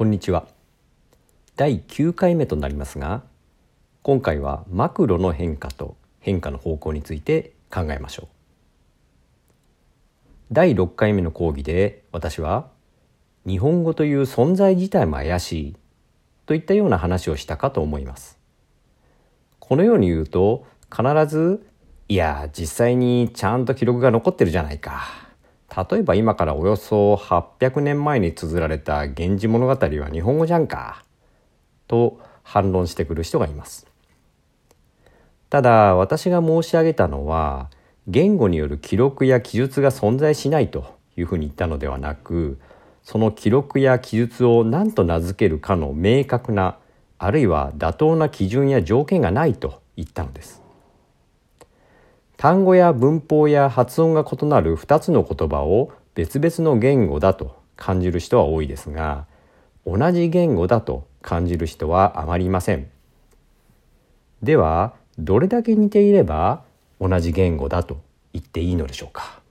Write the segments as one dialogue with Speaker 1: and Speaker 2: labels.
Speaker 1: こんにちは。第9回目となりますが今回はマクロの変化と変化の方向について考えましょう。第6回目の講義で私は日本語という存在自体も怪しいといったような話をしたかと思います。このように言うと必ずいや実際にちゃんと記録が残ってるじゃないか。例えば今からおよそ800年前に綴られた「源氏物語」は日本語じゃんか。と反論してくる人がいます。ただ私が申し上げたのは言語による記録や記述が存在しないというふうに言ったのではなくその記録や記述を何と名付けるかの明確なあるいは妥当な基準や条件がないと言ったのです。単語や文法や発音が異なる2つの言葉を別々の言語だと感じる人は多いですが同じ言語だと感じる人はあまりいません。ではどれだけ似ていれば同じ言語だと言っていいのでしょうか？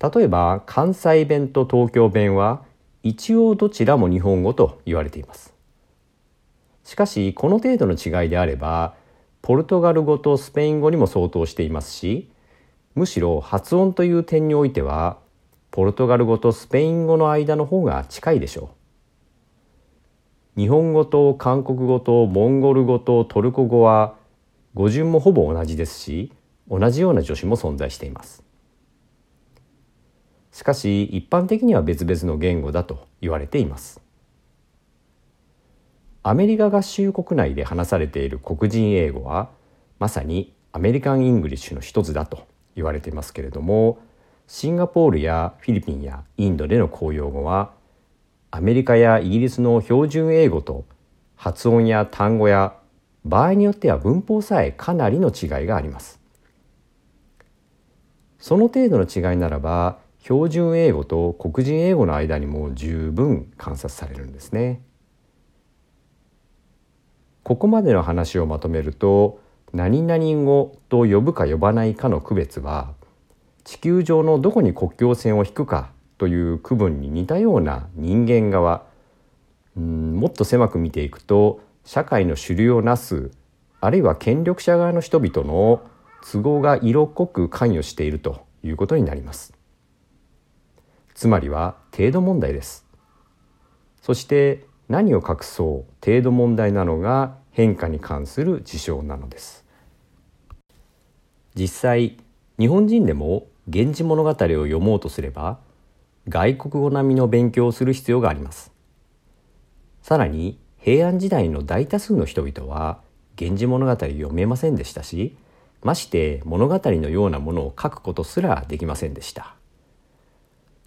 Speaker 1: 例えば関西弁と東京弁は一応どちらも日本語と言われています。しかしこの程度の違いであればポルトガル語とスペイン語にも相当していますしむしろ発音という点においてはポルトガル語とスペイン語の間の方が近いでしょう。日本語と韓国語とモンゴル語とトルコ語は語順もほぼ同じですし同じような助詞も存在しています。しかし一般的には別々の言語だと言われています。アメリカ合衆国内で話されている黒人英語はまさに American English の一つだと言われていますけれどもシンガポールやフィリピンやインドでの公用語はアメリカやイギリスの標準英語と発音や単語や場合によっては文法さえかなりの違いがあります。その程度の違いならば標準英語と黒人英語の間にも十分観察されるんですね。ここまでの話をまとめると何々語と呼ぶか呼ばないかの区別は地球上のどこに国境線を引くかという区分に似たような人間側うんもっと狭く見ていくと社会の主流をなすあるいは権力者側の人々の都合が色濃く関与しているということになります。つまりは程度問題です。そして何を隠そう程度問題なのが変化に関する事象なのです。実際日本人でも「源氏物語」を読もうとすれば外国語並みの勉強をする必要があります。さらに平安時代の大多数の人々は源氏物語を読めませんでしたしまして物語のようなものを書くことすらできませんでした。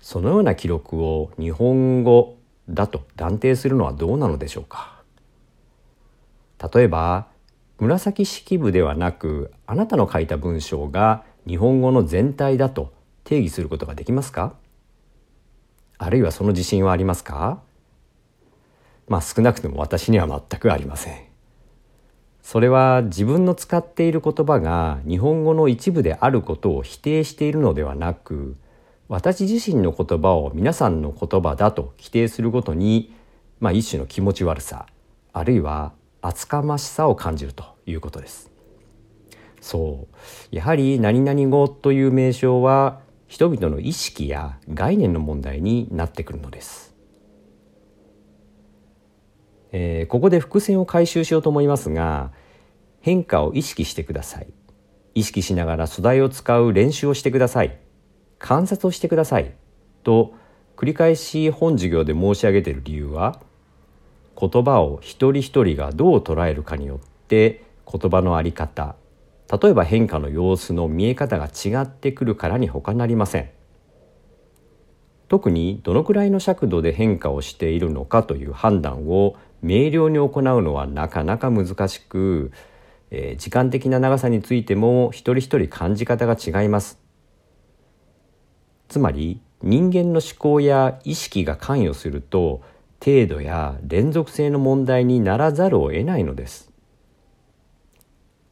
Speaker 1: そのような記録を日本語だと断定するのはどうなのでしょうか？例えば紫式部ではなくあなたの書いた文章が日本語の全体だと定義することができますか？あるいはその自信はありますか？まあ少なくとも私には全くありません。それは自分の使っている言葉が日本語の一部であることを否定しているのではなく私自身の言葉を皆さんの言葉だと規定するごとに、まあ、一種の気持ち悪さあるいは厚かましさを感じるということです。そうやはり何々語という名称は人々の意識や概念の問題になってくるのです。えー、ここで伏線を回収しようと思いますが変化を意識してください意識しながら素材を使う練習をしてください観察をしてください。と繰り返し本授業で申し上げている理由は言葉を一人一人がどう捉えるかによって言葉の在り方例えば変化の様子の見え方が違ってくるからに他なりません。特にどのくらいの尺度で変化をしているのかという判断を明瞭に行うのはなかなか難しく、えー、時間的な長さについても一人一人感じ方が違います。つまり人間の思考や意識が関与すると程度や連続性の問題にならざるを得ないのです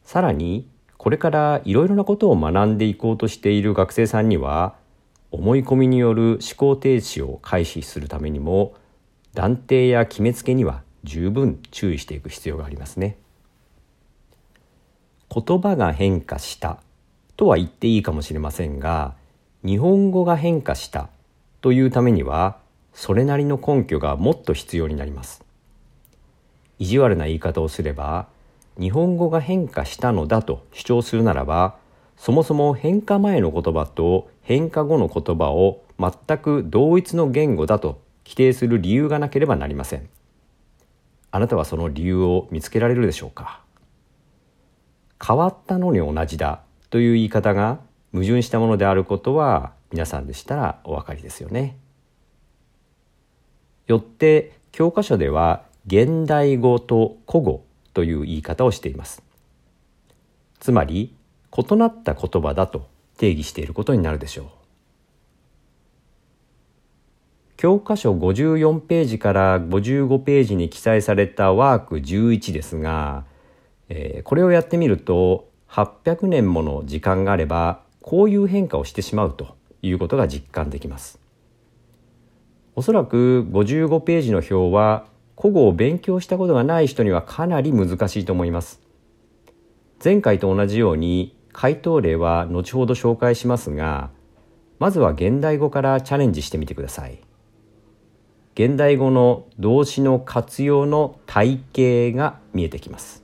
Speaker 1: さらにこれからいろいろなことを学んでいこうとしている学生さんには思い込みによる思考停止を回避するためにも断定や決めつけには十分注意していく必要がありますね。言葉が変化したとは言っていいかもしれませんが日本語が変化したというためにはそれなりの根拠がもっと必要になります。意地悪な言い方をすれば日本語が変化したのだと主張するならばそもそも変化前の言葉と変化後の言葉を全く同一の言語だと規定する理由がなければなりません。あなたはその理由を見つけられるでしょうか？変わったのに同じだという言い方が矛盾したものであることは皆さんでしたらお分かりですよね。よって教科書では現代語と古語という言い方をしています。つまり異なった言葉だと定義していることになるでしょう。教科書54ページから55ページに記載されたワーク11ですが、えー、これをやってみると800年もの時間があればこういう変化をしてしまうということが実感できます。おそらく55ページの表は古語を勉強したことがない人にはかなり難しいと思います。前回と同じように回答例は後ほど紹介しますが、まずは現代語からチャレンジしてみてください。現代語の動詞の活用の体系が見えてきます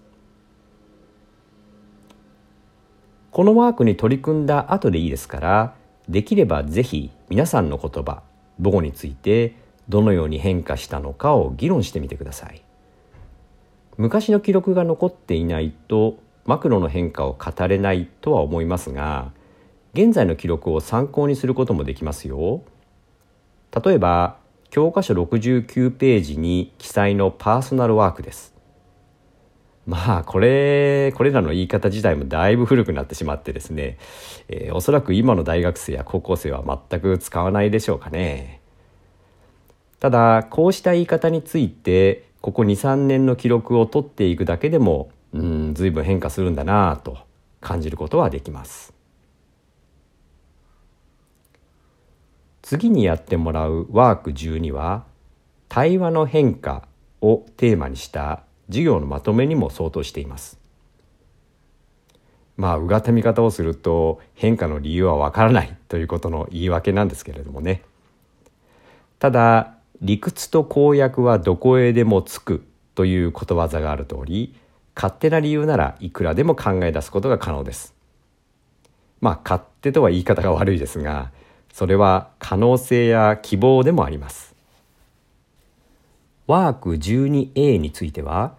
Speaker 1: このワークに取り組んだ後でいいですからできればぜひ皆さんの言葉母語についてどのように変化したのかを議論してみてください昔の記録が残っていないとマクロの変化を語れないとは思いますが現在の記録を参考にすることもできますよ例えば教科書69ページに記載のパーソナルワークです。まあこれこれらの言い方自体もだいぶ古くなってしまってですね、えー、おそらく今の大学生や高校生は全く使わないでしょうかね。ただこうした言い方についてここ23年の記録を取っていくだけでもうん随分変化するんだなと感じることはできます。次にやってもらうワーク12は対話の変化をテーマにした授業のまとめにも相当しています。まあうがった見方をすると変化の理由はわからないということの言い訳なんですけれどもね。ただ理屈と公約はどこへでもつくということわざがある通り勝手な理由ならいくらでも考え出すことが可能です。まあ勝手とは言い方が悪いですがそれは可能性や希望でもあります。ワーク 12A については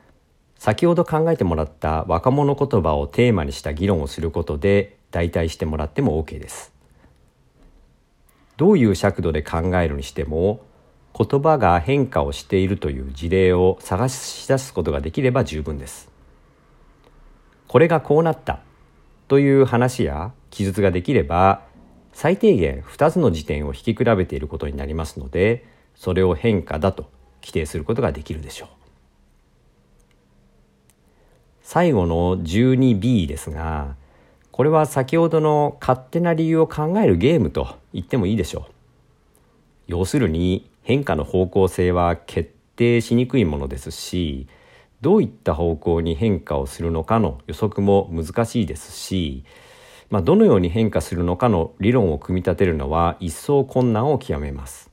Speaker 1: 先ほど考えてもらった若者言葉をテーマにした議論をすることで代替してもらっても OK です。どういう尺度で考えるにしても言葉が変化をしているという事例を探し出すことができれば十分です。これがこうなったという話や記述ができれば最低限2つの時点を引き比べていることになりますのでそれを変化だと規定することができるでしょう。最後の 12b ですがこれは先ほどの勝手な理由を考えるゲームと言ってもいいでしょう。要するに変化の方向性は決定しにくいものですしどういった方向に変化をするのかの予測も難しいですしまあ、どのように変化するのかの理論を組み立てるのは一層困難を極めます。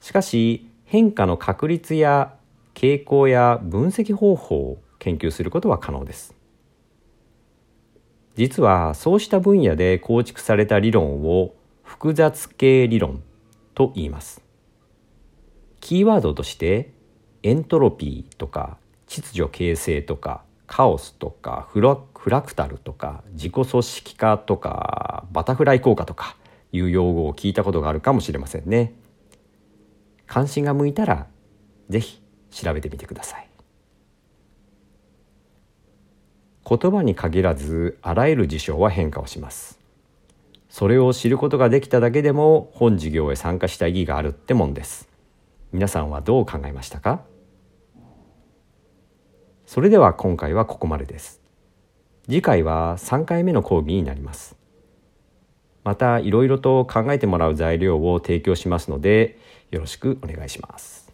Speaker 1: しかし変化の確率や傾向や分析方法を研究することは可能です。実はそうした分野で構築された理論を複雑系理論と言います。キーワードとしてエントロピーとか秩序形成とかカオスとかフラフラクタルとか自己組織化とかバタフライ効果とかいう用語を聞いたことがあるかもしれませんね。関心が向いたら是非調べてみてください。言葉に限らずあらゆる事象は変化をします。それを知ることができただけでも本授業へ参加した意義があるってもんです。皆さんはどう考えましたか？それでは今回はここまでです。次回は3回目の講義になります。またいろいろと考えてもらう材料を提供しますのでよろしくお願いします。